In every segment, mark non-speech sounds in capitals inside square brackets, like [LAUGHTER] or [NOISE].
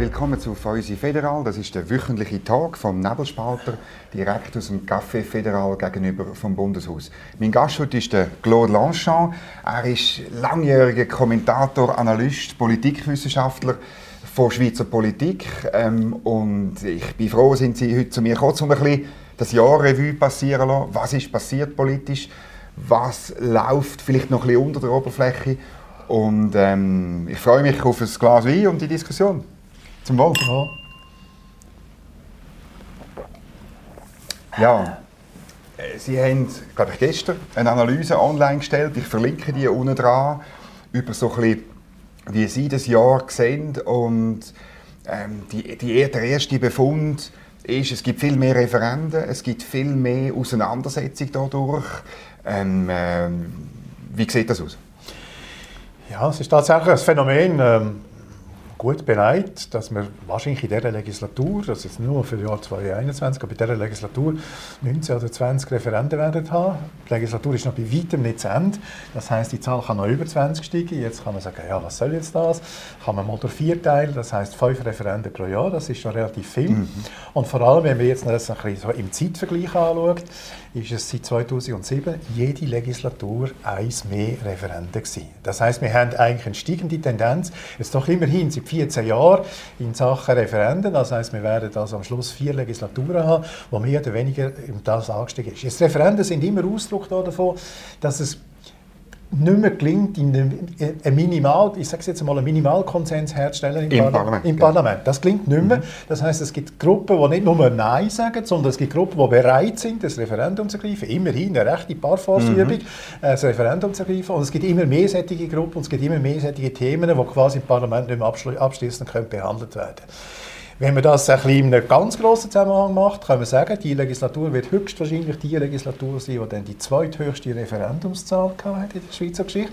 Willkommen zu Feusi Federal. Das ist der wöchentliche Tag vom Nebelspalter, direkt aus dem Café Federal gegenüber vom Bundeshaus. Mein Gast heute ist der Claude Lanchon. Er ist langjähriger Kommentator, Analyst, Politikwissenschaftler von Schweizer Politik. Ähm, und ich bin froh, sind Sie heute zu mir gekommen, um ein bisschen das Jahr Revue passieren zu lassen. Was ist passiert politisch? Was läuft vielleicht noch ein bisschen unter der Oberfläche? Und ähm, ich freue mich auf ein Glas Wein und die Diskussion. Zum Wohl. Ja. Äh, Sie haben, glaube ich, gestern eine Analyse online gestellt. Ich verlinke die unten dran über so ein bisschen, wie Sie das Jahr sehen. Und ähm, die, die, der erste Befund ist, es gibt viel mehr Referenden, es gibt viel mehr Auseinandersetzung dadurch. Ähm, ähm, wie sieht das aus? Ja, es ist tatsächlich ein Phänomen. Gut bereit, dass wir wahrscheinlich in dieser Legislatur, das ist nur für das Jahr 2021, aber in dieser Legislatur 19 oder 20 Referenden werden haben. Die Legislatur ist noch bei weitem nicht zu Ende. Das heißt, die Zahl kann noch über 20 steigen. Jetzt kann man sagen, ja, was soll jetzt das? Kann man mal durch vier teilen, das heißt fünf Referenden pro Jahr, das ist schon relativ viel. Mhm. Und vor allem, wenn man jetzt das ein bisschen so im Zeitvergleich anschaut, ist es seit 2007 jede Legislatur eins mehr Referenden gewesen. Das heißt, wir haben eigentlich eine steigende Tendenz, jetzt doch immerhin seit 14 Jahren in Sachen Referenden. Das heißt, wir werden also am Schluss vier Legislaturen haben, wo mehr oder weniger das angestiegen ist. Jetzt Referenden sind immer Ausdruck davon, dass es nicht mehr gelingt, einen Minimal, ich sage jetzt mal, einen Minimalkonsens herzustellen im, Im Parlament. Im Parlament. Das gelingt nicht mehr. Mhm. Das heißt, es gibt Gruppen, die nicht nur Nein sagen, sondern es gibt Gruppen, die bereit sind, das Referendum zu ergreifen. Immerhin eine rechte Parforce-Übung, mhm. das Referendum zu ergreifen. Und es gibt immer mehr solche Gruppen und es gibt immer mehr solche Themen, die quasi im Parlament nicht mehr abschließend behandelt werden können. Wenn man das ein bisschen in einem ganz grossen Zusammenhang macht, kann man sagen, die Legislatur wird höchstwahrscheinlich die Legislatur sein, die dann die zweithöchste Referendumszahl hat in der Schweizer Geschichte.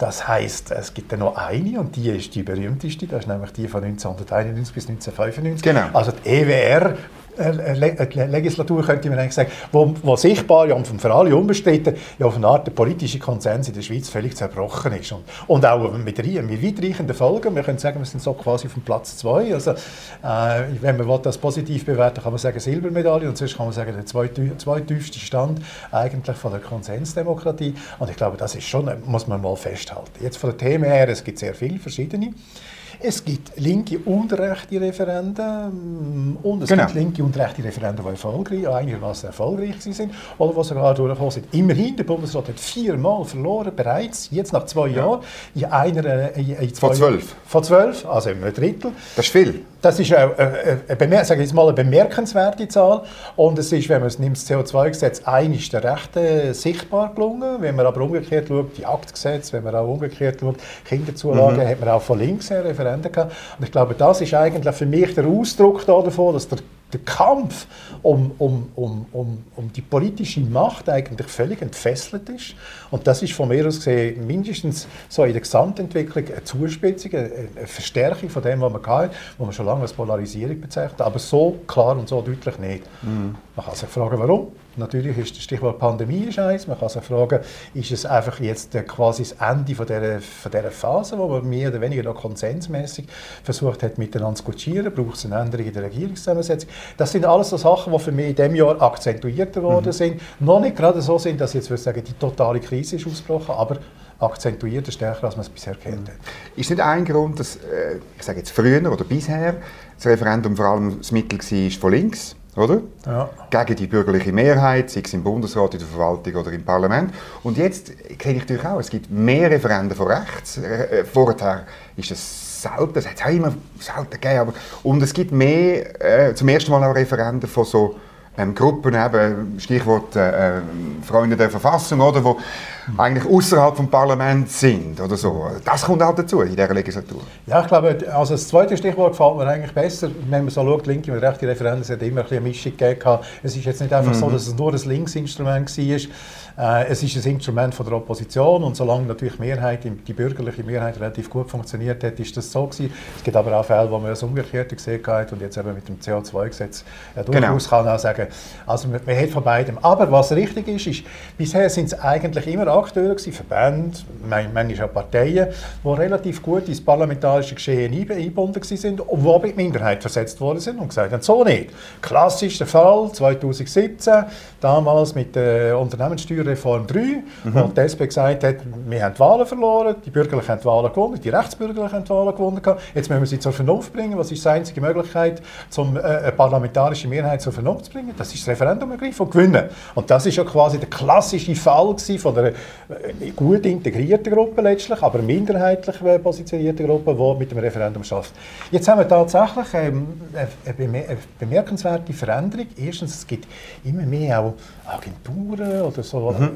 Das heißt, es gibt dann noch eine und die ist die berühmteste, das ist nämlich die von 1991 bis 1995. Genau. Also die EWR Legislatur, könnte man eigentlich sagen, wo, wo sichtbar ja, und für alle unbestritten ja, auf eine Art der politische Konsens in der Schweiz völlig zerbrochen ist. Und, und auch mit, mit weitreichenden Folgen. Wir können sagen, wir sind so quasi auf dem Platz zwei. Also, äh, wenn man das positiv bewerten kann man sagen Silbermedaille und sonst kann man sagen der zweitiefste Stand eigentlich von der Konsensdemokratie. Und ich glaube, das ist schon, muss man mal festhalten. Jetzt von den Themen her, es gibt sehr viele verschiedene. Es gibt linke und rechte Referenden und es genau. gibt linke und rechte Referenden, die erfolgreich, einigermaßen erfolgreich sind oder die sogar durchgekommen sind. Immerhin, der Bundesrat hat viermal verloren, bereits, jetzt nach zwei Jahren, in einer... In, in zwei von zwölf? Von zwölf, also ein Drittel. Das ist viel. Das ist eine, eine, eine, sage ich mal, eine bemerkenswerte Zahl. Und es ist, wenn man es nimmt, das CO2-Gesetz, einiges der Rechte sichtbar gelungen. Wenn man aber umgekehrt schaut, die Aktgesetze, wenn man auch umgekehrt schaut, Kinderzulagen, mhm. hat man auch von links her Referenden gehabt. Und ich glaube, das ist eigentlich für mich der Ausdruck davon, dass der der Kampf um, um, um, um, um die politische Macht eigentlich völlig entfesselt ist. Und das ist von mir aus gesehen mindestens so in der Gesamtentwicklung eine Zuspitzung, eine Verstärkung von dem, was man hatte, was man schon lange als Polarisierung bezeichnet, aber so klar und so deutlich nicht. Mhm. Man kann sich fragen, warum. Natürlich ist das Stichwort Pandemie ist eins. Man kann sich fragen, ist es einfach jetzt quasi das Ende von dieser, von dieser Phase, wo man mehr oder weniger noch konsensmäßig versucht hat, miteinander zu kutschieren? Braucht es eine Änderung in der Regierungszusammensetzung? Das sind alles so Sachen, die für mich in diesem Jahr akzentuierter worden mhm. sind. Noch nicht gerade so sind, dass ich jetzt würde sagen, die totale Krise ist ausgebrochen, aber akzentuierter, stärker, als man es bisher kennt. Mhm. Ist nicht ein Grund, dass, äh, ich sage jetzt früher oder bisher, das Referendum vor allem das Mittel war von links? Oder? Ja. Gegen die bürgerliche Mehrheit, sei es im Bundesrat, in der Verwaltung oder im Parlament. Und jetzt kenne ich natürlich auch, es gibt mehr Referenden von rechts. Äh, vorher ist es selten, es hat es auch immer selten gegeben, aber, und es gibt mehr, äh, zum ersten Mal auch Referenden von so ähm, Gruppen, eben, Stichwort äh, äh, Freunde der Verfassung, oder, wo eigentlich außerhalb vom Parlament sind oder so. Das kommt halt dazu in dieser Legislatur. Ja, ich glaube, also das zweite Stichwort gefällt mir eigentlich besser. Wenn man so schaut, linke und rechte Referenden, es hat immer ein eine Mischung gegeben. Es ist jetzt nicht einfach mhm. so, dass es nur das Linksinstrument war. Äh, es ist ein Instrument von der Opposition und solange natürlich Mehrheit, die bürgerliche Mehrheit relativ gut funktioniert hat, ist das so gewesen. Es gibt aber auch Fälle, wo man das Umgekehrte gesehen hat und jetzt eben mit dem CO2-Gesetz äh, durchaus genau. kann auch sagen, also man, man hat von beidem. Aber was richtig ist, ist, bisher sind es eigentlich immer Akteure, gewesen, Verbände, manchmal auch Parteien, die relativ gut ins parlamentarische Geschehen eingebunden sind und die die Minderheit versetzt worden sind und gesagt haben, so nicht. Klassischer Fall 2017, damals mit der Unternehmenssteuerreform 3, mhm. wo die SP gesagt hat, wir haben die Wahlen verloren, die Bürgerlichen haben die Wahlen gewonnen, die Rechtsbürgerlichen haben die Wahlen gewonnen, jetzt müssen wir sie zur Vernunft bringen. Was ist die einzige Möglichkeit, um äh, eine parlamentarische Mehrheit zur Vernunft zu bringen? Das ist das Referendum ergreifen und gewinnen. Und das ist ja quasi der klassische Fall von äh, gut integrierten Gruppe letztlich, aber minderheitlich positionierten Gruppe, die mit dem Referendum schafft. Jetzt haben wir tatsächlich ähm, eine bemerkenswerte Veränderung. Erstens, es gibt immer mehr auch Agenturen oder so, mhm.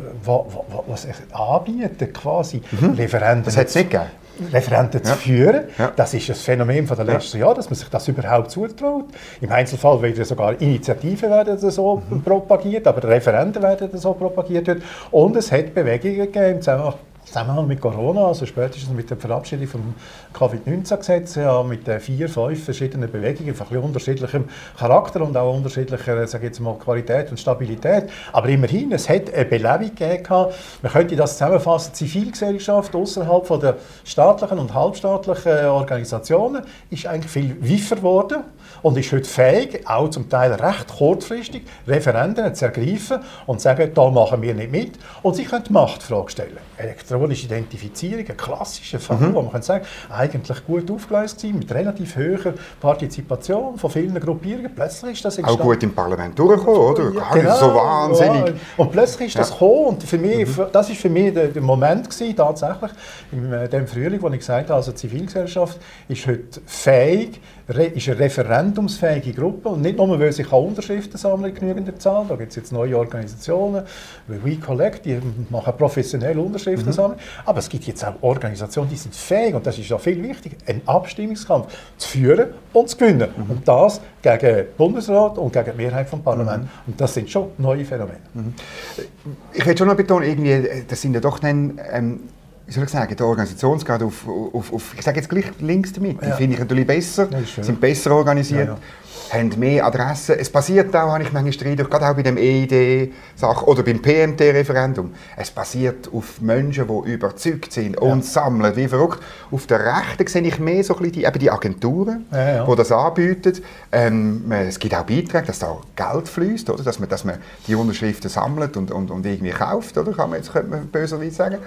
was anbieten quasi mhm. Referenden. Das hat es nicht gegeben. Referenten zu führen. Ja. Das ist ein Phänomen von den letzten ja. Jahren, dass man sich das überhaupt zutraut. Im Einzelfall werden sogar Initiativen werden so mhm. propagiert, aber Referenten werden so propagiert. Und es hat Bewegungen gegeben im Zusammenhang Zusammenhang mit Corona, also spätestens mit der Verabschiedung vom Covid-19-Gesetz, ja, mit den vier, fünf verschiedenen Bewegungen von unterschiedlichem Charakter und auch unterschiedlicher sage jetzt mal, Qualität und Stabilität. Aber immerhin, es hat eine Belebung gegeben. Man könnte das zusammenfassen, Zivilgesellschaft außerhalb der staatlichen und halbstaatlichen Organisationen ist eigentlich viel weifer geworden und ist heute fähig, auch zum Teil recht kurzfristig Referenden zu ergreifen und zu sagen, da machen wir nicht mit. Und sie können die Machtfrage stellen. Elektronische Identifizierung, ein klassischer Fall, mhm. wo man kann sagen eigentlich gut aufgeleistet sein, mit relativ hoher Partizipation von vielen Gruppierungen. Plötzlich ist das entstanden. Auch gut im Parlament durchgekommen, oder? Ja, genau, so wahnsinnig. Ja. Und plötzlich ist das ja. gekommen und für mich, mhm. das war für mich der, der Moment gewesen, tatsächlich, in äh, dem Frühling, wo ich gesagt habe, also die Zivilgesellschaft ist heute fähig, ist eine referendumsfähige Gruppe und nicht nur, weil sie Unterschriften sammeln genügend Zahl, da gibt es jetzt neue Organisationen, wie WeCollect, die machen professionell Unterschriften mhm. sammeln, aber es gibt jetzt auch Organisationen, die sind fähig, und das ist auch viel wichtiger, einen Abstimmungskampf zu führen und zu gewinnen. Mhm. Und das gegen den Bundesrat und gegen die Mehrheit vom Parlament. Mhm. Und das sind schon neue Phänomene. Mhm. Ich will schon noch betonen, irgendwie, das sind ja doch dann... Ähm, wie soll ich sagen, der Organisationsgrad auf, auf, auf ich sage jetzt gleich links damit, ja. finde ich natürlich besser, ja, sind besser organisiert, ja, haben mehr Adressen. Es passiert auch, habe ich manchmal Streit, gerade auch bei dem EID-Sache oder beim PMT-Referendum, es passiert auf Menschen, die überzeugt sind und sammeln, wie verrückt. Auf der Rechten sehe ich mehr so ein bisschen die, eben die Agenturen, die das anbieten. Ähm, es gibt auch Beiträge, dass da Geld fließt, oder? Dass, man, dass man die Unterschriften sammelt und, und, und irgendwie kauft, oder? Kann man jetzt könnte man böserweise sagen.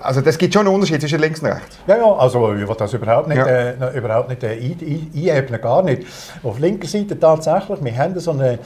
Also das gibt schon einen Unterschied zwischen links und rechts. Ja, ja, also ich will das überhaupt nicht, ja. äh, überhaupt nicht äh, einebnen, gar nicht. Auf linker Seite tatsächlich, wir haben so eine,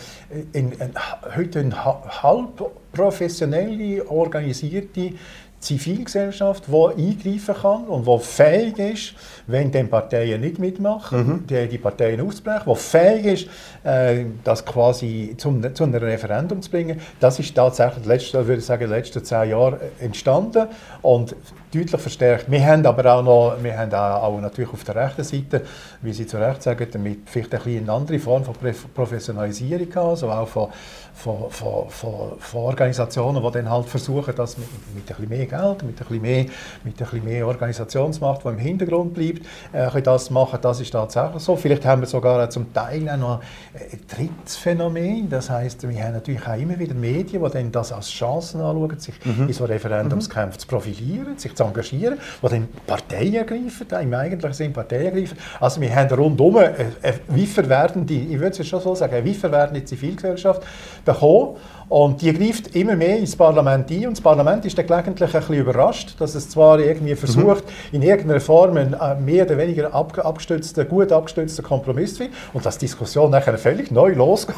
in, in, heute eine halb professionelle, organisierte Zivilgesellschaft, die eingreifen kann und die fähig ist, wenn die Parteien nicht mitmachen, mhm. die, die Parteien auszubrechen, die fähig ist, äh, das quasi zum, zu einem Referendum zu bringen. Das ist tatsächlich, letzte, würde ich sagen, in den letzten zehn Jahren entstanden und deutlich verstärkt. Wir haben aber auch noch, wir haben auch, natürlich auf der rechten Seite, wie Sie zu Recht sagen, damit vielleicht ein eine andere Form von Professionalisierung gehabt, also auch von, von, von, von, Organisationen, die dann halt versuchen, das mit, mit ein bisschen mehr Geld, mit ein bisschen mehr, mit ein bisschen mehr Organisationsmacht, die im Hintergrund bleibt, äh, das machen. Das ist tatsächlich so. Vielleicht haben wir sogar zum Teil auch noch ein drittes Phänomen. Das heißt, wir haben natürlich auch immer wieder Medien, die dann das als Chancen anschauen, sich mhm. in so Referendumskämpfen mhm. zu profilieren, sich zu engagieren, die dann Parteien ergreifen, im eigentlichen Sinn Parteien ergreifen. Also wir haben rundum eine, eine werdende, ich würde es schon so sagen, eine Zivilgesellschaft bekommen und die greift immer mehr ins Parlament ein und das Parlament ist dann gelegentlich ein bisschen überrascht, dass es zwar irgendwie versucht, mhm. in irgendeiner Form einen äh, mehr oder weniger abgestützten, gut abgestützten Kompromiss zu finden und dass die Diskussion nachher völlig neu losgeht.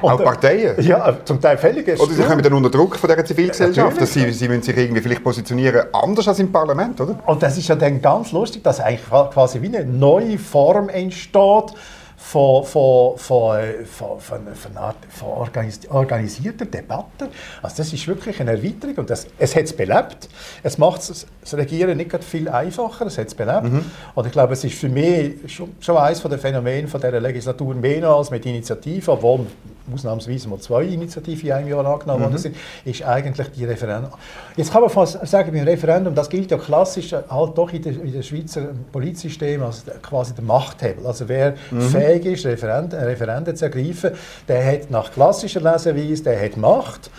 Und, Auch Parteien? Ja, zum Teil völlig. Oder sie kommen dann unter Druck von dieser Zivilgesellschaft, ja, dass sie, sie müssen sich irgendwie vielleicht positionieren, anders als im Parlament, oder? Und das ist ja dann ganz lustig, dass eigentlich quasi wie eine neue Form entsteht, von, von, von, von, von, von, von organisierter Debatte. Also das ist wirklich eine Erweiterung und das, es hat es belebt. Es macht das Regieren nicht viel einfacher, es hat es belebt. Mhm. Und ich glaube, es ist für mich schon, schon eines der Phänomene von dieser Legislatur mehr als mit Initiativen, obwohl ausnahmsweise mal zwei Initiativen in einem Jahr angenommen worden mhm. sind, ist eigentlich die Referendum. Jetzt kann man fast sagen, beim Referendum, das gilt ja klassisch halt doch in dem Schweizer Politsystem als quasi der Machthebel. Also wer mhm. fähig ist, Referenden, Referenden zu ergreifen, der hat nach klassischer Leseweise, der hat Macht.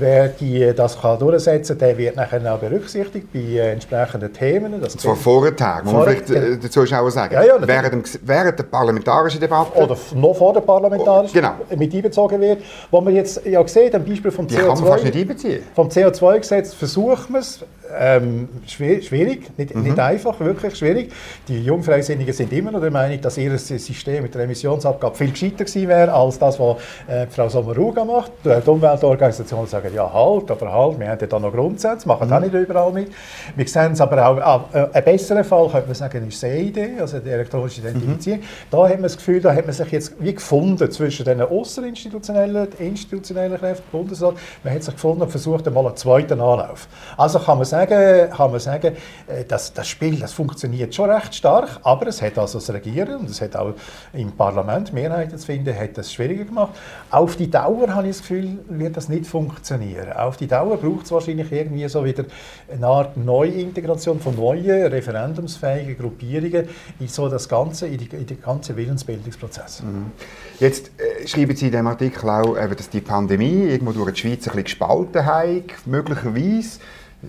Wer die, das kann durchsetzen kann, der wird nachher auch berücksichtigt bei äh, entsprechenden Themen. Das zwar vorher, muss man vielleicht äh, dazu auch sagen. Ja, ja, während, dem, während der parlamentarischen Debatte. Oder noch vor der parlamentarischen genau. mit einbezogen wird. Wo man jetzt ja sieht, am Beispiel vom die CO2. Kann man fast nicht einbeziehen. Vom CO2-Gesetz versuchen wir es, ähm, schwierig, nicht, mhm. nicht, einfach, wirklich schwierig. Die Jungfreisinnigen sind immer noch der Meinung, dass ihr System mit der Emissionsabgabe viel gescheiter gewesen wäre, als das, was äh, Frau Sommaruga macht. Die Umweltorganisationen sagen, ja halt, aber halt, wir haben ja da noch Grundsätze, machen mhm. auch nicht überall mit. Wir sehen es aber auch, ah, äh, ein besserer Fall, könnte man sagen, ist CID, also die elektronische Identifizierung. Mhm. Da hat man das Gefühl, da hat man sich jetzt wie gefunden zwischen den außerinstitutionellen institutionellen Kräften, Bundesrat, man hat sich gefunden und versucht einmal einen zweiten Anlauf. Also kann man sagen, sagen, kann man sagen, äh, dass das Spiel das funktioniert schon recht stark, aber es hat also das Regieren und es hat auch im Parlament Mehrheiten zu finden, hat das schwieriger gemacht. Auf die Dauer habe ich das Gefühl, wird das nicht funktionieren. Auf die Dauer braucht es wahrscheinlich irgendwie so wieder eine Art Neuintegration von neuen referendumsfähigen Gruppierungen in so das ganze, in, die, in den ganzen Willensbildungsprozess. Mhm. Jetzt äh, schreiben Sie in dem Artikel auch, äh, dass die Pandemie irgendwo durch die Schweiz ein bisschen gespalten hat, möglicherweise.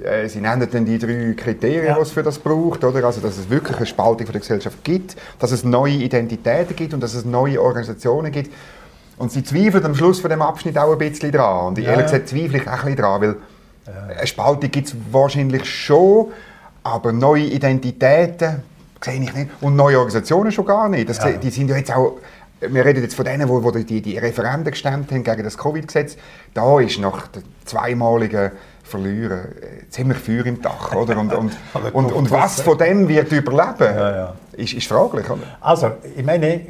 Äh, Sie nennen dann die drei Kriterien, ja. die es für das braucht, oder? Also, dass es wirklich eine Spaltung von der Gesellschaft gibt, dass es neue Identitäten gibt und dass es neue Organisationen gibt. Und Sie zweifeln am Schluss von dem Abschnitt auch ein bisschen dran. Und ja. ehrlich gesagt zweifle ich auch ein bisschen dran, weil eine Spaltung gibt es wahrscheinlich schon, aber neue Identitäten sehe ich nicht. Und neue Organisationen schon gar nicht. Das, ja. Die sind ja jetzt auch wir reden jetzt von denen, die, die, die Referenden gestemmt haben gegen das Covid-Gesetz. Da ist nach der zweimaligen verlieren, äh, ziemlich Feuer im Dach. Oder? Und, und, [LAUGHS] und, und, was von dem wird überleben, ja, ja. Ist, ist fraglich. Oder? Also, ich meine,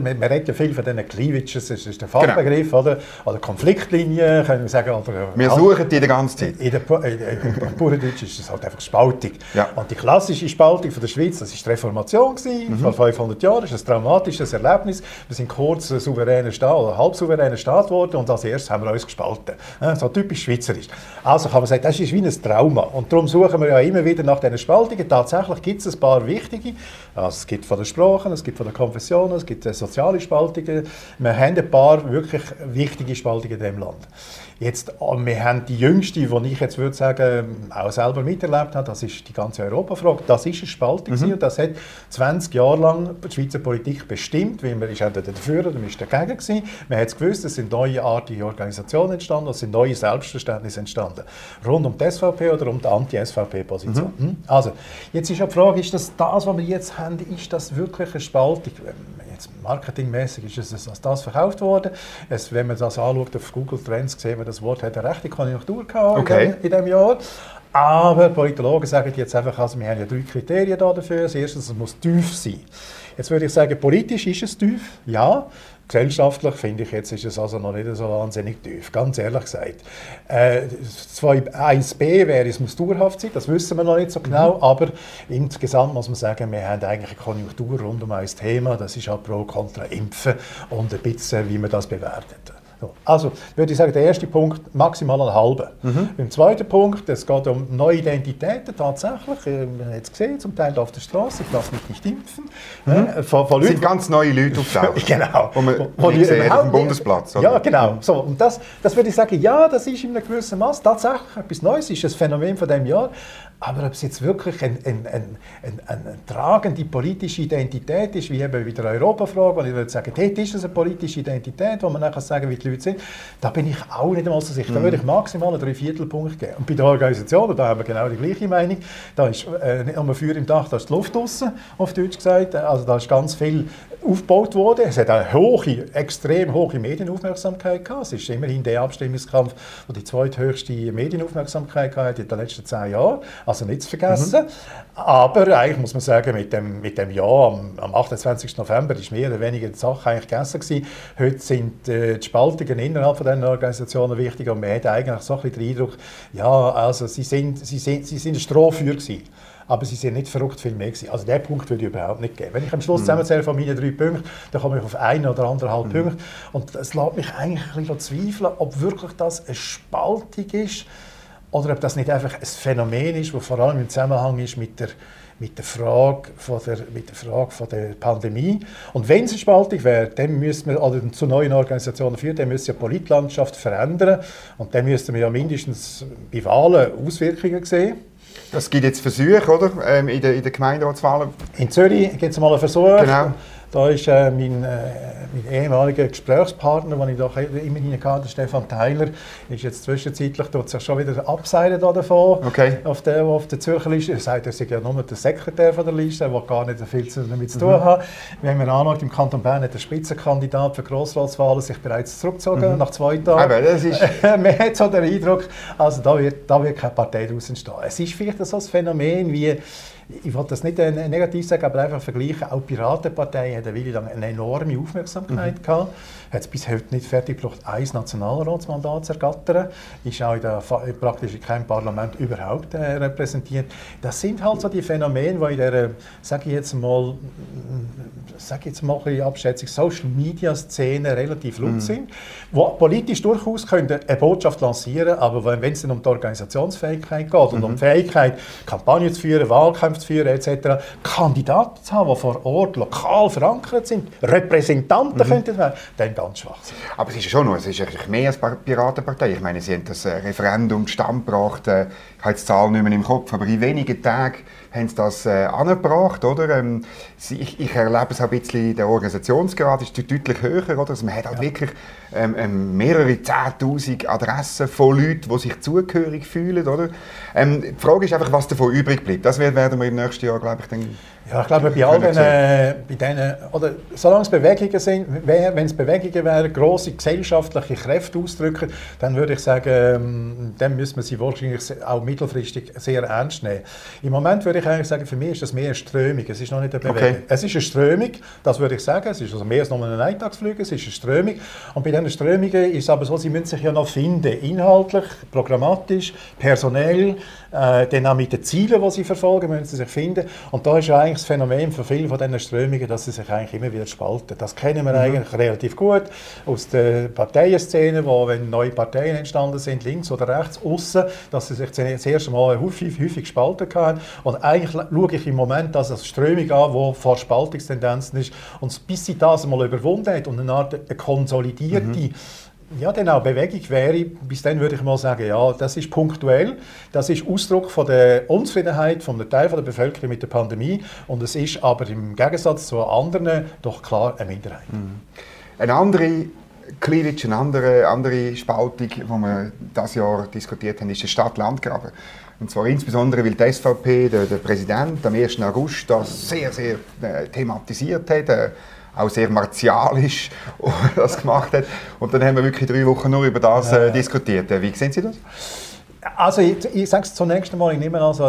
man, redet ja viel von diesen Cleavages, das ist der Fachbegriff, genau. oder? oder Konfliktlinien, können wir sagen. Oder, wir suchen die die ganze Zeit. In der, in der Bauerndeutsch ist das halt einfach Spaltung. Ja. Und die klassische Spaltung von der Schweiz, das war die Reformation, gewesen, mhm. vor 500 Jahren, das ist ein traumatisches Erlebnis. Wir sind kurz ein souveräner Staat oder halb souveräner Staat geworden und als erstes haben wir uns gespalten. So typisch schweizerisch. Also kann man sagt, das ist wie ein Trauma. Und darum suchen wir ja immer wieder nach diesen Spaltungen. Tatsächlich gibt es ein paar wichtige. Also es gibt von den Sprachen, es gibt von den Konfessionen, es gibt soziale Spaltungen. Wir haben ein paar wirklich wichtige Spaltungen in diesem Land. Jetzt, äh, wir haben die jüngste, die ich jetzt würde sagen, auch selber miterlebt habe, das ist die ganze Europafrage. Das ist eine Spaltung mhm. und das hat 20 Jahre lang die Schweizer Politik bestimmt, weil man ist entweder dafür oder man ist dagegen gewesen. Man hat es gewusst, es sind neue artige Organisationen entstanden, es sind neue Selbstverständnisse entstanden. Rund um die SVP oder um die Anti-SVP-Position. Mhm. Hm? Also, jetzt ist ja die Frage, ist das, das, was wir jetzt haben, ist das wirklich eine Spaltung? Jetzt marketingmäßig ist es als das verkauft worden. Es, wenn man das anschaut auf Google Trends, sehen wir, das Wort hat eine rechte Konjunktur gehabt okay. in, dem, in diesem Jahr. Aber Politologen sagen jetzt einfach, also wir haben ja drei Kriterien dafür. Das erste, es muss tief sein. Jetzt würde ich sagen, politisch ist es tief, ja. Gesellschaftlich finde ich, jetzt ist es also noch nicht so wahnsinnig tief, ganz ehrlich gesagt. Äh, 1b wäre, es muss dauerhaft sein, das wissen wir noch nicht so genau, mhm. aber insgesamt muss man sagen, wir haben eigentlich eine Konjunktur rund um ein Thema, das ist auch pro kontra Impfen und ein bisschen, wie man das bewertet. So. Also würde ich sagen, der erste Punkt maximal ein halber. Mhm. Beim zweiten Punkt, es geht um neue Identitäten tatsächlich. Man hat es gesehen, zum Teil auf der Straße, ich lasse mich nicht impfen. Mhm. Äh, von, von sind ganz neue Leute auftauchen. [LAUGHS] genau. Wo man wo nicht sehen, auf dem Bundesplatz. Oder? Ja, genau. So, und das, das würde ich sagen, ja, das ist in einem gewissen Maß tatsächlich etwas Neues, ist ein Phänomen von diesem Jahr. Aber ob es jetzt wirklich eine ein, ein, ein, ein, tragende politische Identität ist, wie eben wieder Europafrage, wo ich würde sagen, dort ist es eine politische Identität, wo man dann sagen die Leute sind, da bin ich auch nicht einmal so sicher. Da würde ich maximal einen Dreiviertelpunkt geben. Und bei den Organisationen, da haben wir genau die gleiche Meinung, da ist äh, nicht nur Feuer im Dach, da ist die Luft draussen, auf Deutsch gesagt. Also da ist ganz viel aufgebaut worden. Es hat eine hohe, extrem hohe Medienaufmerksamkeit gehabt. Es ist immerhin der Abstimmungskampf, der die zweithöchste Medienaufmerksamkeit hat in den letzten zehn Jahren. Also nicht zu vergessen. Mhm. Aber eigentlich muss man sagen, mit dem, mit dem Jahr, am, am 28. November, ist mehr oder weniger die Sache eigentlich gegessen gewesen. Heute sind äh, die Spaltungen innerhalb von diesen Organisationen wichtig und man hat eigentlich so ein bisschen den Eindruck, ja, also sie sind, sie sind, sie sind ein Strohfeuer gewesen aber sie sind nicht verrückt viel mehr gewesen. Also den Punkt würde ich überhaupt nicht geben. Wenn ich am Schluss mhm. zusammenzähle von meinen drei Punkten, dann komme ich auf einen oder anderthalb mhm. Punkte und es lässt mich eigentlich ein bisschen zweifeln, ob wirklich das eine Spaltung ist oder ob das nicht einfach ein Phänomen ist, das vor allem im Zusammenhang ist mit der, mit der, Frage, von der, mit der Frage von der Pandemie. Und wenn es eine Spaltung wäre, dann müsste man, oder zu neuen Organisationen führen, dann müsste ja die Politlandschaft verändern und dann müssten wir ja mindestens bei Wahlen Auswirkungen sehen. Es gibt jetzt Versuche, oder? Ähm, in den in der Gemeinderatswahlen. In Zürich gibt es mal einen Versuch. Genau. Da ist äh, mein, äh, mein ehemaliger Gesprächspartner, den ich doch immerhin hatte, Stefan Theiler, ist jetzt zwischenzeitlich tut sich schon wieder abseilen davon, okay. auf, der, auf der Zürcher Liste. Er sagt, er sei ja nur der Sekretär von der Liste, der gar nicht viel damit zu tun mhm. hat. Wenn man anschaut, im Kanton Bern hat der Spitzenkandidat für Grossratswahlen sich bereits zurückgezogen, mhm. nach zwei Tagen. Aber das ist... [LAUGHS] man hat so den Eindruck, also da wird, da wird keine Partei daraus entstehen. Es ist vielleicht so ein Phänomen wie ich wollte das nicht äh, negativ sagen, aber einfach vergleichen. Auch die Piratenpartei hat eine Weile lang eine enorme Aufmerksamkeit mhm. gehabt. Hat es bis heute nicht fertig gebracht, ein Nationalratsmandat zu ergattern. Ist auch in der, praktisch in keinem Parlament überhaupt äh, repräsentiert. Das sind halt so die Phänomene, die in der, sage ich jetzt mal, sage jetzt mal ein Abschätzung, Social Media Szene relativ laut mhm. sind, wo politisch durchaus können eine Botschaft lancieren, aber wenn es dann um die Organisationsfähigkeit geht und um mhm. die Fähigkeit, Kampagnen zu führen, Wahlkämpfe führen etc., Kandidaten zu haben, die vor Ort lokal verankert sind, Repräsentanten mhm. könnten werden, dann ganz schwach sein. Aber es ist ja schon noch, es ist eigentlich mehr als Piratenpartei. Ich meine, sie haben das äh, Referendum stand gebracht, äh, ich habe die Zahl nicht mehr im Kopf, aber in wenigen Tagen haben sie das äh, angebracht, oder? Ähm, ich, ich, erlebe es ein bisschen, der Organisationsgrad ist deutlich höher, oder? Also man hat halt ja. wirklich ähm, ähm, mehrere Zehntausend Adressen von Leuten, die sich zugehörig fühlen, oder? Ähm, die Frage ist einfach, was davon übrig bleibt. Das werden wir im nächsten Jahr, glaube ich, dann ja, ich glaube, bei all den, äh, bei denen, oder solange es Bewegungen sind, wenn es Bewegungen wären, grosse gesellschaftliche Kräfte ausdrücken, dann würde ich sagen, ähm, dann müssen wir sie wahrscheinlich auch mittelfristig sehr ernst nehmen. Im Moment würde ich eigentlich sagen, für mich ist das mehr eine Strömung, es ist noch nicht eine Bewegung. Okay. Es ist eine Strömung, das würde ich sagen, es ist also mehr als nur ein Eintagsflug, es ist eine Strömung. Und bei diesen Strömungen ist es aber so, sie müssen sich ja noch finden, inhaltlich, programmatisch, personell, äh, dann auch mit den Zielen, die sie verfolgen, müssen sie sich finden. Und da ist ja eigentlich das Phänomen für viele von diesen Strömungen, dass sie sich eigentlich immer wieder spalten. Das kennen wir mhm. eigentlich relativ gut aus der Parteienszene, wo wenn neue Parteien entstanden sind, links oder rechts, außen, dass sie sich das erste Mal häufig, häufig gespalten haben. Und eigentlich schaue ich im Moment das als Strömung an, die vor Spaltungstendenzen ist. Und bis sie das mal überwunden hat und eine Art eine konsolidierte mhm ja, auch Bewegung wäre, bis dann würde ich mal sagen, ja, das ist punktuell, das ist Ausdruck von der Unzufriedenheit von einem Teil der Bevölkerung mit der Pandemie und es ist aber im Gegensatz zu anderen doch klar eine Minderheit. Mhm. Eine andere Cleavage, eine andere, andere Spaltung, die wir dieses Jahr diskutiert haben, ist der Stadt-Land-Graben. Und zwar insbesondere, weil die SVP, der, der Präsident, am 1. August das sehr, sehr äh, thematisiert hat. Äh, auch sehr martialisch [LAUGHS] das gemacht hat. Und dann haben wir wirklich drei Wochen nur über das äh, diskutiert. Wie sehen Sie das? Also ich, ich sage es zunächst einmal, ich nehme an, also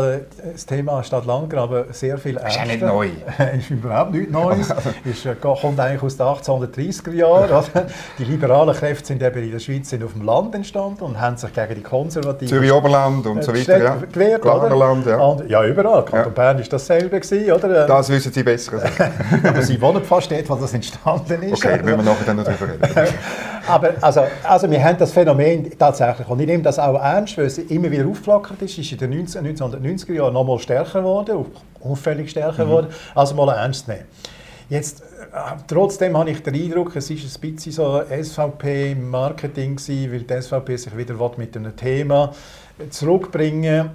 das Thema Stadt Landgraben sehr viel ernster. Ist ja nicht neu. [LAUGHS] ist überhaupt nichts Neues. [LAUGHS] ist, äh, kommt eigentlich aus den 1830er Jahren. [LAUGHS] Die liberalen Kräfte sind eben in der Schweiz sind auf dem Land entstanden und haben sich gegen die konservativen... Zürich Oberland und so weiter, ja. gewehrt, Glanerland, ja. Und, ja, überall. Kanton ja. Bern war dasselbe, gewesen, oder? Das wissen Sie besser. Aber Sie wohnen fast dort, wo das entstanden ist. Okay, da müssen wir nachher dann noch drüber reden. Aber also, also wir haben das Phänomen tatsächlich, und ich nehme das auch ernst, weil es immer wieder aufgeflackert ist, ist in den 19, 1990er Jahren noch mal stärker geworden, auffällig stärker mhm. geworden, also mal ernst nehmen. Jetzt, äh, trotzdem habe ich den Eindruck, es ist ein bisschen so SVP-Marketing weil die SVP sich wieder mit einem Thema zurückbringen,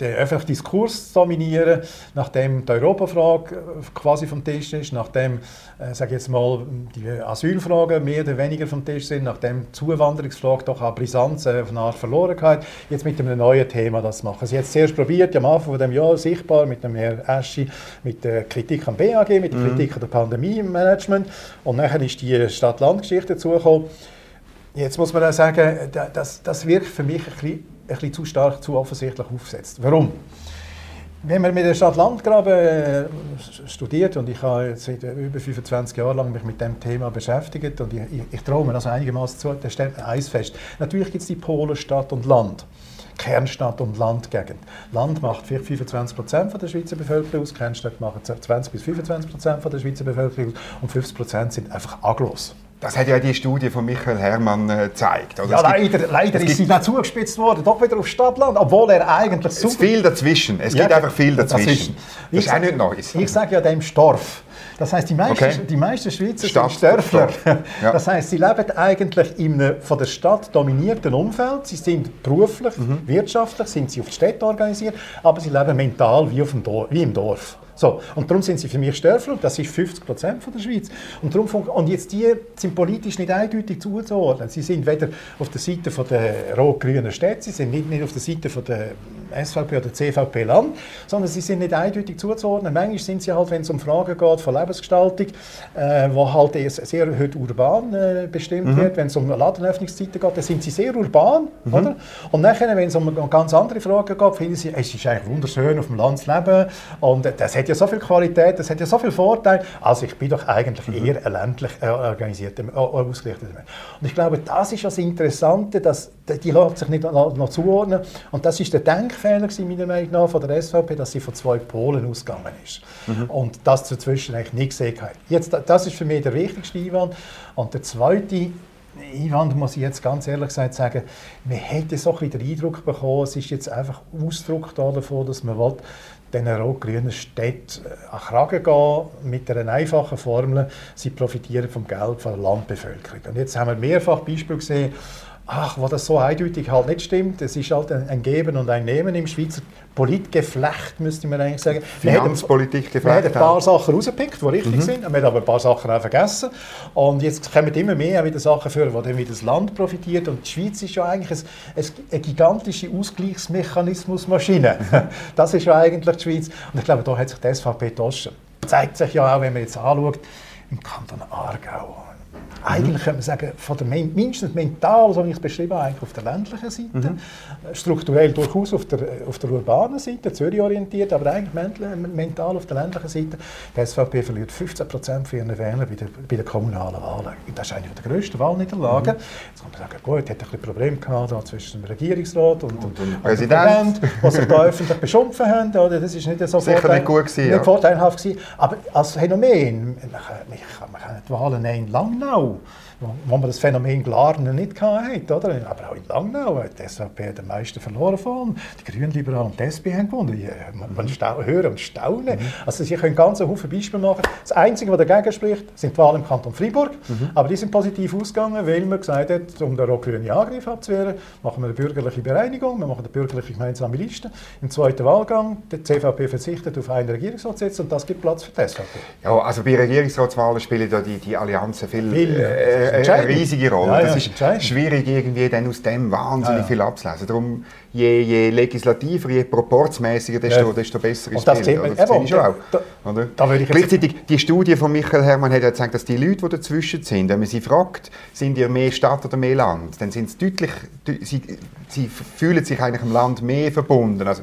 den öffentlichen Diskurs zu dominieren, nachdem die Europafrage quasi vom Tisch ist, nachdem, äh, sage jetzt mal, die Asylfragen mehr oder weniger vom Tisch sind, nachdem die Zuwanderungsfrage doch an Brisanz äh, von Art verloren hat, jetzt mit einem neuen Thema das machen. Sie hat es zuerst probiert, am Anfang von dem Jahr sichtbar mit dem Herrn Eschi, mit der Kritik am BAG, mit der mhm. Kritik an der Pandemie im Management und nachher ist die Stadt-Land-Geschichte dazugekommen. Jetzt muss man auch sagen, das, das wirkt für mich ein bisschen bisschen zu stark, zu offensichtlich aufsetzt. Warum? Wenn man mit der Stadt Landgraben äh, studiert und ich habe jetzt seit über 25 Jahren lang mich mit dem Thema beschäftigt und ich, ich, ich traue mir das einigermaßen zu, da stellt man eins fest. Natürlich gibt es die Pole Stadt und Land. Kernstadt und Landgegend. Land macht vielleicht 25 Prozent der Schweizer Bevölkerung aus, Kernstadt macht 20 bis 25 Prozent der Schweizer Bevölkerung aus und 50 Prozent sind einfach Aglos. Das hat ja die Studie von Michael Herrmann äh, gezeigt. Oder? Ja, leider, leider ist sie nicht zugespitzt worden, doch wieder auf Stadtland, obwohl er eigentlich super... Es viel dazwischen, es ja, gibt einfach viel dazwischen. dazwischen. Das ist auch nicht Neues. Ich sage ja dem Storf. Das heißt, die meisten, okay. die meisten Schweizer Stadt, sind Dörfler. Ja. [LAUGHS] Das heißt, sie leben eigentlich in einem von der Stadt dominierten Umfeld. Sie sind beruflich, mhm. wirtschaftlich, sind sie auf die Städte organisiert, aber sie leben mental wie, auf dem Dorf, wie im Dorf. So, und darum sind sie für mich Störfler, das ist 50 Prozent der Schweiz. Und, darum, und jetzt die sind politisch nicht eindeutig zuzuordnen. Sie sind weder auf der Seite der rot-grünen Städte, sie sind nicht, nicht auf der Seite von der SVP oder CVP Land, sondern sie sind nicht eindeutig zuzuordnen. Manchmal sind sie halt, wenn es um Fragen geht von Lebensgestaltung, äh, wo halt sehr heute urban äh, bestimmt mhm. wird, wenn es um Ladenöffnungszeiten geht, dann sind sie sehr urban, mhm. oder? Und nachher, wenn es um ganz andere Fragen geht, finden sie, es ist eigentlich wunderschön auf dem Land zu leben und das hat ja so viel Qualität, das hat ja so viel Vorteile. Also ich bin doch eigentlich mhm. eher ein ländlich äh, organisierter, äh, ausgerichteter Mensch. Und ich glaube, das ist das Interessante, dass die lässt sich nicht noch, noch zuordnen. Und das ist der Denkfehler meiner Meinung nach von der SVP, dass sie von zwei Polen ausgegangen ist. Mhm. Und das dazwischen eigentlich nicht gesehen hat. Jetzt, das ist für mich der wichtigste Einwand. Und der zweite Einwand muss ich jetzt ganz ehrlich gesagt sagen, man hätte so ein den Eindruck bekommen, es ist jetzt einfach Ausdruck davon, dass man will, den rot-grünen Städten äh, an Kragen gehen mit einer einfachen Formel, sie profitieren vom Geld von der Landbevölkerung. Und jetzt haben wir mehrfach Beispiele gesehen, ach, wo das so eindeutig halt nicht stimmt. Es ist halt ein Geben und ein Nehmen im Schweizer Politgeflecht, müsste man eigentlich sagen. Finanzpolitikgeflecht. Man hat ein paar Sachen rausgepickt, die richtig mhm. sind, man hat aber ein paar Sachen auch vergessen. Und jetzt kommen immer mehr wieder Sachen vor, wo dann wieder das Land profitiert. Und die Schweiz ist ja eigentlich ein, eine gigantische Ausgleichsmechanismusmaschine. [LAUGHS] das ist ja eigentlich die Schweiz. Und ich glaube, da hat sich die SVP getauscht. Zeigt sich ja auch, wenn man jetzt anschaut, im Kanton Aargau eigentlich könnte man sagen, von der, mindestens mental, so wie ich es beschrieben habe, eigentlich auf der ländlichen Seite. Mhm. Strukturell durchaus auf der, auf der urbanen Seite, Zürich orientiert, aber eigentlich mental auf der ländlichen Seite. Die SVP verliert 15 Prozent für ihren Wähler bei, der, bei den kommunalen Wahlen. Das ist eigentlich die grösste Wahlniederlage. Mhm. Jetzt kann man sagen, gut, hat ein bisschen Probleme gehabt da zwischen dem Regierungsrat und, und, und, Präsident, die sich da [LAUGHS] öffentlich beschimpfen haben. Oder? Das ist nicht so Sicher nicht gut gewesen, nicht ja. vorteilhaft gewesen. Aber als Phänomen, man kann, man kann die Wahlen in Langnau wo man das Phänomen Glarner nicht hatte. Oder? Aber auch in Langnau hat die SVP den meisten verloren von. Die Grünen, Liberalen und die SP haben gewonnen. Man mhm. hören und staunen. Mhm. Also Sie können ganz Haufen Beispiele machen. Das Einzige, was dagegen spricht, sind die Wahlen im Kanton Freiburg. Mhm. Aber die sind positiv ausgegangen, weil man gesagt hat, um den rot-grünen Angriff abzuwehren, machen wir eine bürgerliche Bereinigung, wir machen eine bürgerliche gemeinsame Liste. Im zweiten Wahlgang, die CVP verzichtet auf einen Regierungsratssitz und das gibt Platz für die SVP. Ja, also bei Regierungsratswahlen spielen da die, die Allianzen viel, viel eine riesige Rolle. Ja, ja, das ist schwierig, irgendwie dann aus dem wahnsinnig ja, viel abzulesen. Darum, je, je legislativer, je proportsmäßiger, desto, desto besser ist das Bild. Das eben, ich auch. Da, da Gleichzeitig, die Studie von Michael Hermann hat ja gesagt, dass die Leute, die dazwischen sind, wenn man sie fragt, sind ihr mehr Stadt oder mehr Land, dann sind sie deutlich, sie, sie fühlen sich eigentlich im Land mehr verbunden. Also,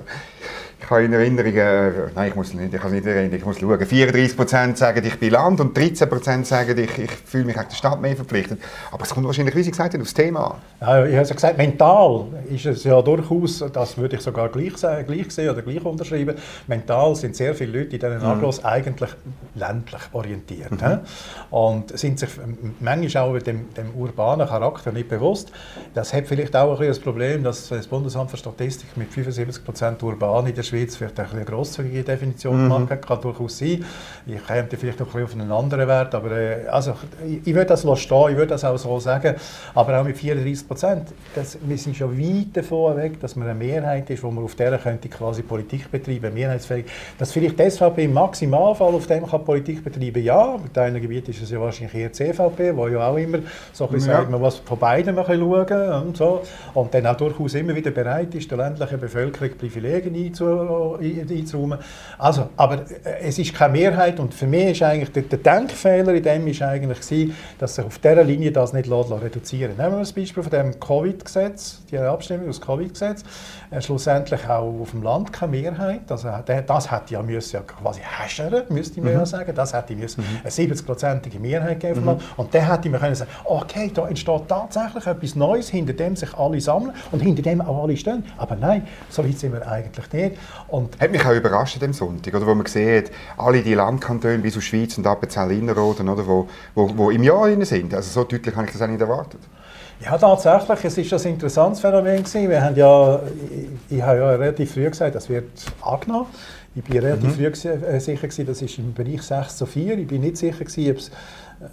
ich habe in Erinnerung, äh, nein, ich muss nicht, ich kann nicht erinnern, ich muss schauen, 34% sagen, ich bin Land und 13% sagen, ich, ich fühle mich der Stadt mehr verpflichtet. Aber es kommt wahrscheinlich, wie Sie gesagt haben, aufs Thema an. Ja, ich habe gesagt, mental ist es ja durchaus, das würde ich sogar gleich, gleich sehen oder gleich unterschreiben, mental sind sehr viele Leute in diesen mhm. Aglos eigentlich ländlich orientiert. Mhm. Und sind sich manchmal auch dem, dem urbanen Charakter nicht bewusst. Das hat vielleicht auch ein das Problem, dass das Bundesamt für Statistik mit 75% urban in der Schweiz vielleicht eine grosszügige Definition mhm. machen kann durchaus sein. Ich käme vielleicht noch ein auf einen anderen Wert, aber äh, also, ich, ich würde das stehen, ich würde das auch so sagen, aber auch mit 34 Prozent, wir sind schon weit davon weg, dass man eine Mehrheit ist, wo man auf der könnte quasi Politik betreiben, mehrheitsfähig. Dass vielleicht die SVP im Maximalfall auf dem kann Politik betreiben, ja, mit einem Gebiet ist es ja wahrscheinlich eher die CVP, wo ja auch immer so ein bisschen ja. sagt, man muss von beiden mal schauen und so und dann auch durchaus immer wieder bereit ist, der ländlichen Bevölkerung Privilegien einzu einzuräumen. Also, aber äh, es ist keine Mehrheit und für mich ist eigentlich der, der Denkfehler in dem ist eigentlich gewesen, dass sich auf dieser Linie das nicht reduzieren lässt. Nehmen wir das Beispiel von dem Covid-Gesetz, die Abstimmung aus Covid-Gesetz, äh, schlussendlich auch auf dem Land keine Mehrheit. Also, das hätte ja müssen ja quasi häschern, müsste man mhm. ja sagen. Das hätte müssen mhm. eine 70-prozentige Mehrheit geben mhm. und dann hätte man können sagen, okay, da entsteht tatsächlich etwas Neues, hinter dem sich alle sammeln und hinter dem auch alle stehen. Aber nein, so weit sind wir eigentlich nicht. Und hat mich auch überrascht am Sonntag, oder, wo man sieht, alle die Landkantone bis zur Schweiz und Appenzell Innerrhoden, oder, wo, wo, wo im Jahr sind. Also so deutlich habe ich das auch nicht erwartet. Ja, tatsächlich. Es ist ein interessantes Phänomen gewesen. Wir haben ja, ich, ich habe ja relativ früh gesagt, das wird angenommen. Ich bin relativ mhm. früh äh, sicher gewesen, das ist im Bereich 6 zu 4. Ich bin nicht sicher gewesen, ob es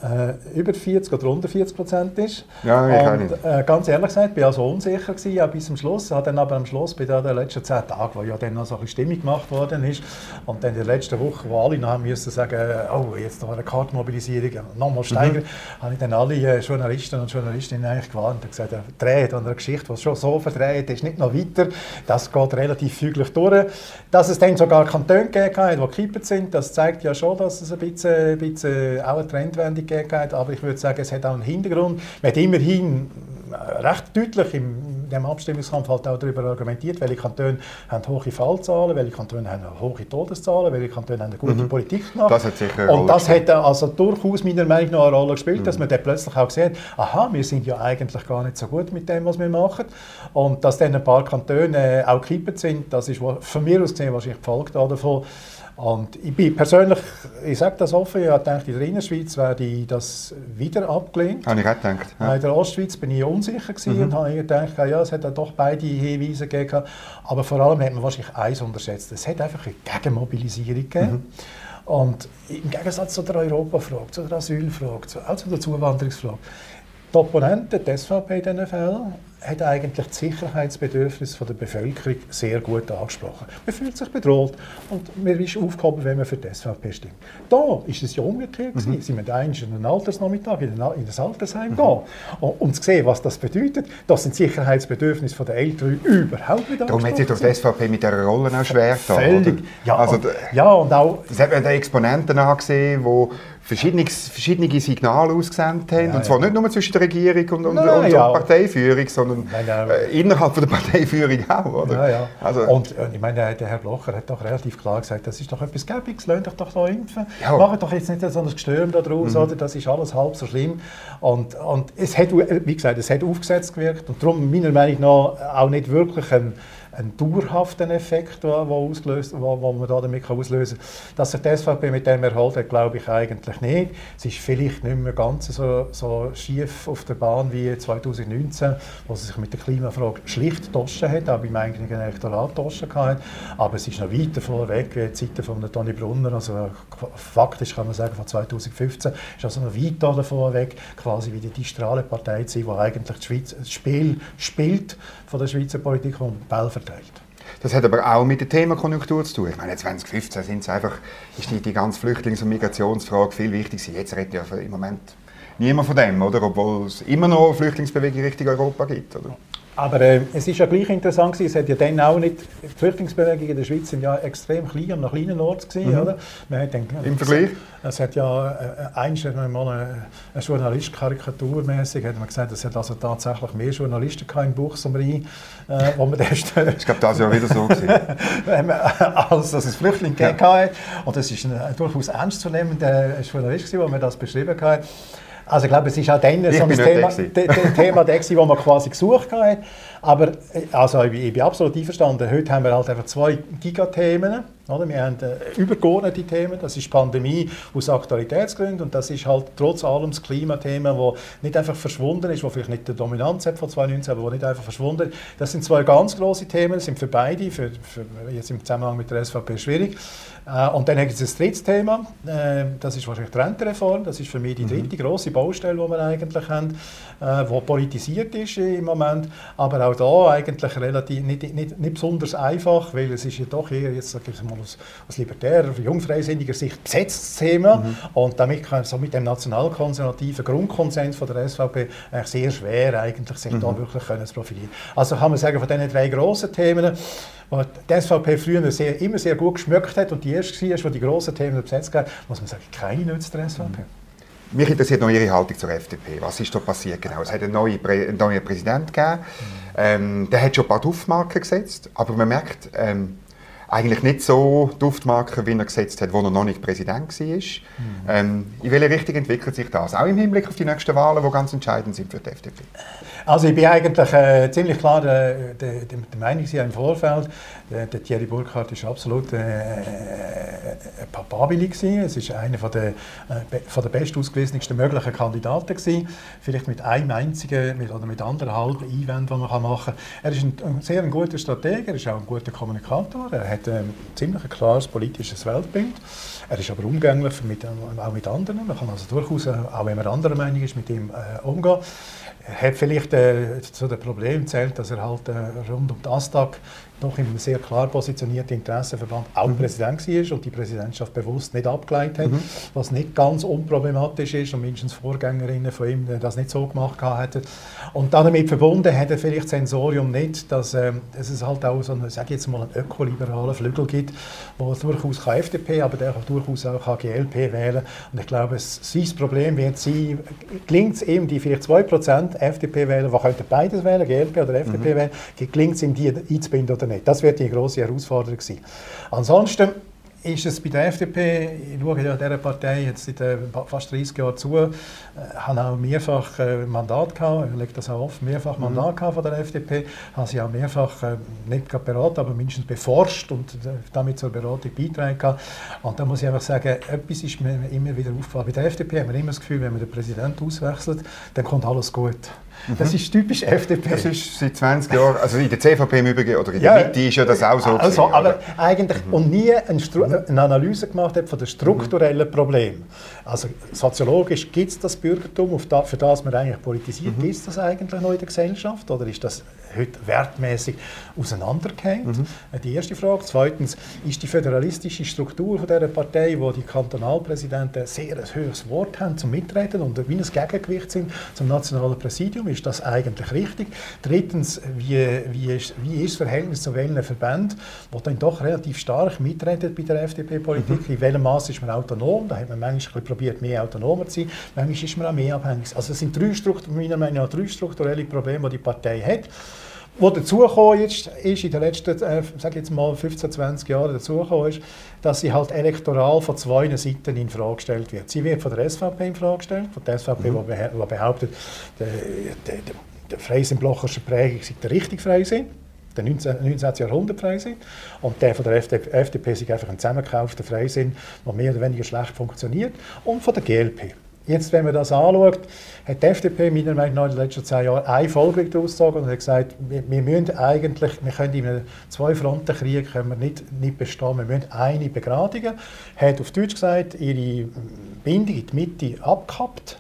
äh, über 40 oder unter 40 Prozent ist. Ja, ich und, nicht. Äh, ganz ehrlich gesagt, bin also unsicher gewesen, ja, bis zum Schluss. Habe dann aber am Schluss bei den letzten zehn Tagen, wo ja dann noch so ein bisschen Stimmung gemacht worden ist, und dann der letzten Woche, wo alle noch müssen sagen, oh, jetzt noch eine Kartenmobilisierung nochmal steigern, mhm. habe ich dann alle äh, Journalisten und Journalistinnen eigentlich gewarnt und gesagt, dreht an einer Geschichte, die schon so verdreht ist, nicht noch weiter. Das geht relativ füglich durch. Dass es dann sogar Kantone gegeben hat, die gekippt sind, das zeigt ja schon, dass es ein bisschen, ein bisschen auch eine Trendwende gegeben aber ich würde sagen, es hat auch einen Hintergrund. Man hat immerhin recht deutlich im, dem Abstimmungskampf halt auch darüber argumentiert, welche Kantone haben hohe Fallzahlen, welche Kantone haben hohe Todeszahlen, welche Kantone haben eine gute mhm. Politik gemacht. Das hat sicher Und das hat also durchaus meiner Meinung nach eine Rolle gespielt, mhm. dass man dann plötzlich auch sieht, aha, wir sind ja eigentlich gar nicht so gut mit dem, was wir machen. Und dass dann ein paar Kantone auch gekippt sind, das ist von mir aus gesehen wahrscheinlich die Folge davon. Und ich bin persönlich, ich sage das offen, ich habe gedacht, in der Innerschweiz werde das wieder abgelehnt. Habe ich auch gedacht. Ja. In der Ostschweiz bin ich unsicher gewesen mhm. und habe gedacht, ja, es hat doch beide Hinweise gegeben. Aber vor allem hat man wahrscheinlich eins unterschätzt. Es hat einfach eine Gegenmobilisierung gegeben. Mhm. Und im Gegensatz zu der Europafrage, zu der Asylfrage, auch zu der Zuwanderungsfrage, die Opponenten, die SVP in diesen Fällen, hat eigentlich das Sicherheitsbedürfnis der Bevölkerung sehr gut angesprochen. Man fühlt sich bedroht und man ist aufgehoben, wenn man für die SVP stimmt. Da ist es ja umgekehrt. Mhm. Sie müssen eigentlich in einen Altersnachmittag in das Altersheim mhm. gehen, um zu sehen, was das bedeutet. Das sind Sicherheitsbedürfnisse der Eltern überhaupt nicht Darum hat sich doch die SVP mit dieser Rolle auch schwer getan. Völlig. Ja, also, und, ja, und auch... Hat man den Exponenten angesehen, die verschiedene, verschiedene Signale ausgesendet haben. Ja, und zwar ja. nicht nur zwischen der Regierung und, und, Nein, und ja. der Parteiführung, sondern Nein, äh, innerhalb von der Parteiführung auch. Oder? Ja, Also, und äh, ich meine, der Herr Blocher hat doch relativ klar gesagt, das ist doch etwas Gäbiges, lasst euch doch da impfen. Ja. Macht doch jetzt nicht so ein Gestürm daraus, mhm. oder? das ist alles halb so schlimm. Und, und es hat, wie gesagt, es hat aufgesetzt gewirkt und darum meiner Meinung nach auch nicht wirklich ein einen dauerhaften Effekt, der ausgelöst, wo, wo man da damit auslösen kann. Dass sich die SVP mit dem erholt hat, glaube ich eigentlich nicht. Es ist vielleicht nicht mehr ganz so, so schief auf der Bahn wie 2019, wo sie sich mit der Klimafrage schlicht getauscht hat, auch beim eigenen Elektorat getauscht hat. Aber es ist noch weit davon weg, wie die Zeiten von Toni Brunner, also faktisch kann man sagen von 2015, ist also noch weit davon weg, quasi wie die distrale Partei zu sein, die eigentlich das, Schweiz, das Spiel spielt von der Schweizer Politik und Ball verteilt. Das hat aber auch mit der Themakonjunktur zu tun. Ich meine, 2015 sind einfach, ist die, die ganze Flüchtlings- und Migrationsfrage viel wichtiger. Jetzt redet ja im Moment niemand von dem, oder? obwohl es immer noch Flüchtlingsbewegung Richtung Europa gibt. Oder? Aber äh, es ist ja gleich interessant gewesen, es hat ja dann auch nicht, die Flüchtlingsbewegungen in der Schweiz sind ja extrem klein, an einem kleinen Ort gewesen, mhm. oder? Man hat dann, Im Vergleich? Es, hat ja, äh, einst mal eine, eine Journalist karikaturmäßig hat man gesagt, es hat also tatsächlich mehr Journalisten im Buch zum Rhein, äh, wo man [LAUGHS] das Ich glaube, das war ja wieder so gewesen. [LAUGHS] als dass es Flüchtlinge ja. gegeben hat. Und das ist ein durchaus ernstzunehmender Journalist, der mir das beschrieben hat. Also ich glaube, es ist auch dann so ein Thema, [LAUGHS] Thema das man quasi gesucht hat. Aber äh, also ich, ich bin absolut einverstanden. Heute haben wir halt einfach zwei Gigathemen. Oder? Wir haben äh, übergeordnete Themen, das ist Pandemie aus Aktualitätsgründen und das ist halt trotz allem das Klimathema, das nicht einfach verschwunden ist, das vielleicht nicht die Dominanz hat von 2019, aber das nicht einfach verschwunden ist. Das sind zwei ganz große Themen, das sind für beide, für, für jetzt im Zusammenhang mit der SVP schwierig. Äh, und dann gibt es ein drittes Thema, äh, das ist wahrscheinlich die Rentenreform, das ist für mich die mhm. dritte mhm. große Baustelle, die wir eigentlich haben, äh, die politisiert ist im Moment, aber auch da eigentlich relativ, nicht, nicht, nicht besonders einfach, weil es ist ja doch eher, jetzt sage ich mal aus, aus libertärer, jungfreisinniger Sicht besetztes Thema mhm. und damit kann so mit dem nationalkonservativen Grundkonsens von der SVP eigentlich sehr schwer eigentlich sich mhm. da wirklich können profilieren. Also kann man sagen, von diesen drei grossen Themen, die die SVP früher sehr, immer sehr gut geschmückt hat und die erste war, die die grossen Themen besetzt hat, muss man sagen, keine nützt der SVP. Mhm. Mich interessiert noch Ihre Haltung zur FDP. Was ist da passiert genau? Es hat einen neuen, Prä einen neuen Präsidenten gegeben. Mhm. Ähm, der hat schon ein paar Duftmarken gesetzt, aber man merkt, ähm, eigentlich nicht so Duftmarker, wie er gesetzt hat, wo er noch nicht Präsident war. Mhm. Ähm, in welche Richtung entwickelt sich das? Auch im Hinblick auf die nächsten Wahlen, die ganz entscheidend sind für die FDP. Also ich bin eigentlich äh, ziemlich klar der, der, der, der Meinung im Vorfeld, der, der Thierry Burkhardt ist absolut äh, äh papabili gewesen. Es ist einer von der, äh, von der best ausgewiesensten möglichen Kandidaten gewesen. Vielleicht mit einem einzigen mit, oder mit anderthalb Einwänden, die man machen kann. Er ist ein, ein sehr ein guter Stratege, er ist auch ein guter Kommunikator, er hat ein ziemlich klares politisches Weltbild. Er ist aber umgänglich mit, auch mit anderen. Man kann also durchaus, auch wenn man anderer Meinung ist, mit ihm äh, umgehen. Er hat vielleicht äh, zu den Problemen zählt, dass er halt äh, rund um den Astag in einem sehr klar positionierten Interessenverband auch mhm. Präsident war und die Präsidentschaft bewusst nicht abgeleitet hat, mhm. was nicht ganz unproblematisch ist und mindestens Vorgängerinnen von ihm das nicht so gemacht hätten. Und damit verbunden hat er vielleicht Sensorium nicht, dass, äh, dass es halt auch so einen, sag jetzt mal, einen ökoliberalen Flügel gibt, wo durchaus kann FDP, aber der kann durchaus auch kann GLP wählen. Und ich glaube, sein Problem wird sein, gelingt es ihm, die vielleicht 2% FDP wählen, die könnten beides wählen, GLP oder FDP mhm. wählen, gelingt es ihm, die einzubinden oder nicht. Das wird die große Herausforderung sein. Ansonsten ist es bei der FDP, ich schaue ja dieser Partei jetzt seit äh, fast 30 Jahren zu, äh, habe auch mehrfach äh, Mandat gehabt, ich lege das auch offen, mehrfach mhm. Mandat gehabt von der FDP, habe sie auch mehrfach äh, nicht gerade beraten, aber mindestens beforscht und äh, damit zur Beratung beitragen Und da muss ich einfach sagen, etwas ist mir immer wieder aufgefallen. Bei der FDP haben wir immer das Gefühl, wenn man den Präsidenten auswechselt, dann kommt alles gut. Das ist typisch FDP. Das ist seit 20 Jahren, also in der CVP im Übrigen, oder in der ja, Mitte ist ja das auch so. Also, gewesen, aber eigentlich, mhm. und nie eine, eine, Analyse gemacht hat von den strukturellen Problemen. Also soziologisch gibt es das Bürgertum, für das man eigentlich politisiert, mhm. gibt es das eigentlich noch in der Gesellschaft oder ist das heute wertmäßig auseinandergeht? Mhm. Die erste Frage. Zweitens, ist die föderalistische Struktur von dieser Partei, wo die Kantonalpräsidenten sehr ein höheres Wort haben zum Mitreden und wie ein Gegengewicht sind zum nationalen Präsidium, ist das eigentlich richtig? Drittens, wie, wie, ist, wie ist das Verhältnis zu welchen Verbänden, die dann doch relativ stark mitreden bei der FDP-Politik? Mhm. In welchem Maß ist man autonom? Da hat man manchmal probiert, mehr autonomer zu sein. Manchmal ist man auch mehr abhängig. Also es sind drei, meiner Meinung nach drei strukturelle Probleme, die die Partei hat. Was dazugekommen ist, ist in den letzten, äh, sag jetzt mal 15, 20 Jahren dazugekommen ist, dass sie halt elektoral von zwei Seiten in Frage gestellt wird. Sie wird von der SVP in Frage gestellt, von der SVP, mhm. die behauptet, der, der, der, der Freisinn-Blochersche Prägung sei der richtige Freisinn der 19. 19. Jahrhundert Freisinn. Und der von der FDP, FDP ist einfach ein zusammengekaufter Freisinn, der mehr oder weniger schlecht funktioniert. Und von der GLP. Jetzt, wenn man das anschaut, hat die FDP meiner Meinung nach in den letzten zehn Jahren eine Folge daraus und hat gesagt, wir, wir müssen eigentlich, wir können in einem Zwei-Fronten-Krieg nicht, nicht bestehen, wir müssen eine begradigen. Hat auf Deutsch gesagt, ihre Bindung in die Mitte abgekappt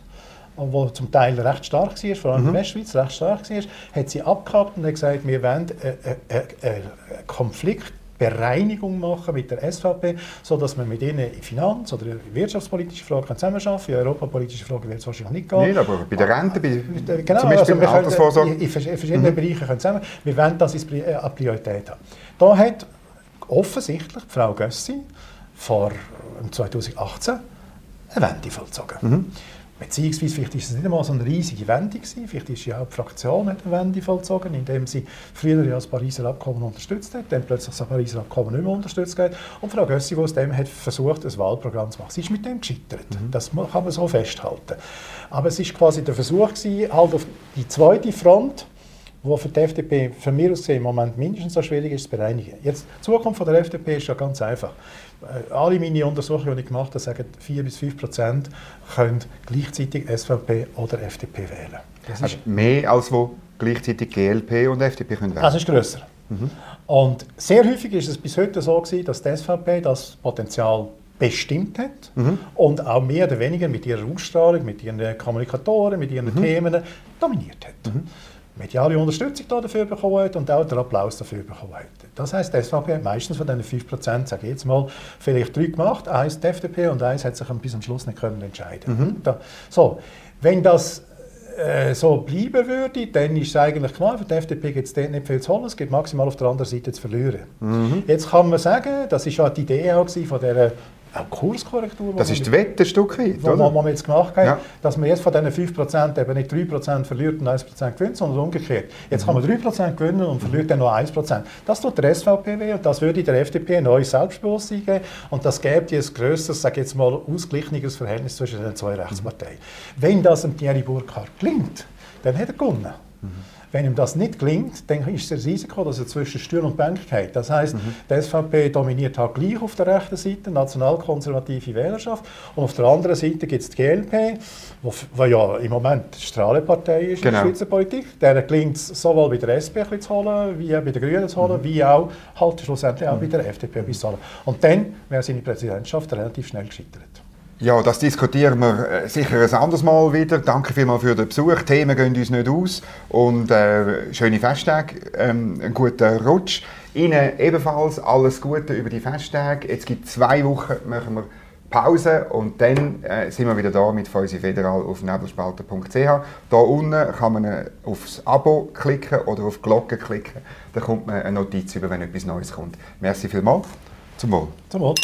wo zum Teil recht stark war, vor allem mhm. in der Westschweiz recht stark war, hat sie abgekappt und hat gesagt, wir wollen einen Konflikt Bereinigung machen mit der SVP, sodass wir mit ihnen in Finanz- oder wirtschaftspolitische Fragen zusammenarbeiten können. In europapolitische Fragen wird es wahrscheinlich nicht gehen. Nein, aber bei der Rente, bei, äh, genau, zum Beispiel also Altersvorsorge. In, in verschiedenen mhm. Bereichen können zusammen. Wir wollen das als äh, Priorität haben. Da hat offensichtlich Frau Gössi vor 2018 eine Wende vollzogen. Mhm. Beziehungsweise vielleicht ist es nicht einmal so eine riesige Wende gewesen. Vielleicht ist ja auch die Fraktion eine Wende vollzogen, indem sie früher ja das Pariser Abkommen unterstützt hat, dann plötzlich das Pariser Abkommen nicht mehr unterstützt hat. Und Frau Gössi, die aus dem hat versucht, ein Wahlprogramm zu machen. Sie ist mit dem gescheitert. Mhm. Das kann man so festhalten. Aber es ist quasi der Versuch gewesen, halt auf die zweite Front, wo für die FDP, für mich aus im Moment mindestens so schwierig ist, zu bereinigen. Jetzt, die Zukunft von der FDP ist ja ganz einfach. Äh, alle meine Untersuchungen, die ich gemacht habe, sagen, 4 bis 5 Prozent können gleichzeitig SVP oder FDP wählen. Das ist also mehr als wo gleichzeitig GLP und FDP können wählen? Das ist grösser. Mhm. Und sehr häufig ist es bis heute so gewesen, dass die SVP das Potenzial bestimmt hat mhm. und auch mehr oder weniger mit ihrer Ausstrahlung, mit ihren Kommunikatoren, mit ihren mhm. Themen dominiert hat. Mediale Unterstützung dafür bekommen hat und auch den Applaus dafür bekommen hat. Das heisst, die SVP hat meistens von diesen 5%, sage ich jetzt mal, vielleicht drei gemacht, eins die FDP und eins hat sich bis zum Schluss nicht können entscheiden mhm. da, So, wenn das äh, so bleiben würde, dann ist es eigentlich klar, für die FDP gibt es dort nicht viel zu holen, es gibt maximal auf der anderen Seite zu verlieren. Mhm. Jetzt kann man sagen, das war ja die Idee auch von dieser Auch Kurskorrektur. Das ist die Wette ein Stück weit, oder? Was wir jetzt gemacht haben, ja. dass man jetzt von diesen 5% eben nicht 3% verliert und 1% gewinnt, sondern umgekehrt. Jetzt kann man 3% gewinnen und verliert dann nur 1%. Das tut der SVP weh und das würde der FDP ein neues Selbstbewusstsein geben und das gäbe ein grösseres, sage jetzt mal, ausgeglichenes Verhältnis zwischen den zwei Rechtsparteien. Mhm. Wenn das dem Thierry Burkhardt gelingt, dann hat er gewonnen. Mhm. Wenn ihm das nicht gelingt, dann ist das Risiko, dass er zwischen Stuhl und Bank geht. Das heißt, mhm. die SVP dominiert halt gleich auf der rechten Seite, nationalkonservative Wählerschaft, und auf der anderen Seite gibt es die GLP, die ja im Moment die Strahlepartei ist genau. in der Schweizer Politik. Der gelingt es sowohl bei der SP zu holen, wie bei den Grünen zu holen, mhm. wie auch halt schlussendlich auch mhm. bei der FDP zu holen. Und dann wäre seine Präsidentschaft relativ schnell gescheitert. Ja, das diskutieren wir äh, sicher ein anderes Mal wieder. Danke vielmals für den Besuch. Themen gehen uns nicht aus. Und äh, schöne Festtage, ähm, einen guten Rutsch. Ihnen ebenfalls alles Gute über die Festtage. Jetzt gibt zwei Wochen, machen wir Pause und dann äh, sind wir wieder da mit Feusi Federal auf nebelspalter.ch. Da unten kann man äh, aufs Abo klicken oder auf die Glocke klicken. Da kommt man eine Notiz über, wenn etwas Neues kommt. Merci vielmals. Zum Wohl. Zum Wohl.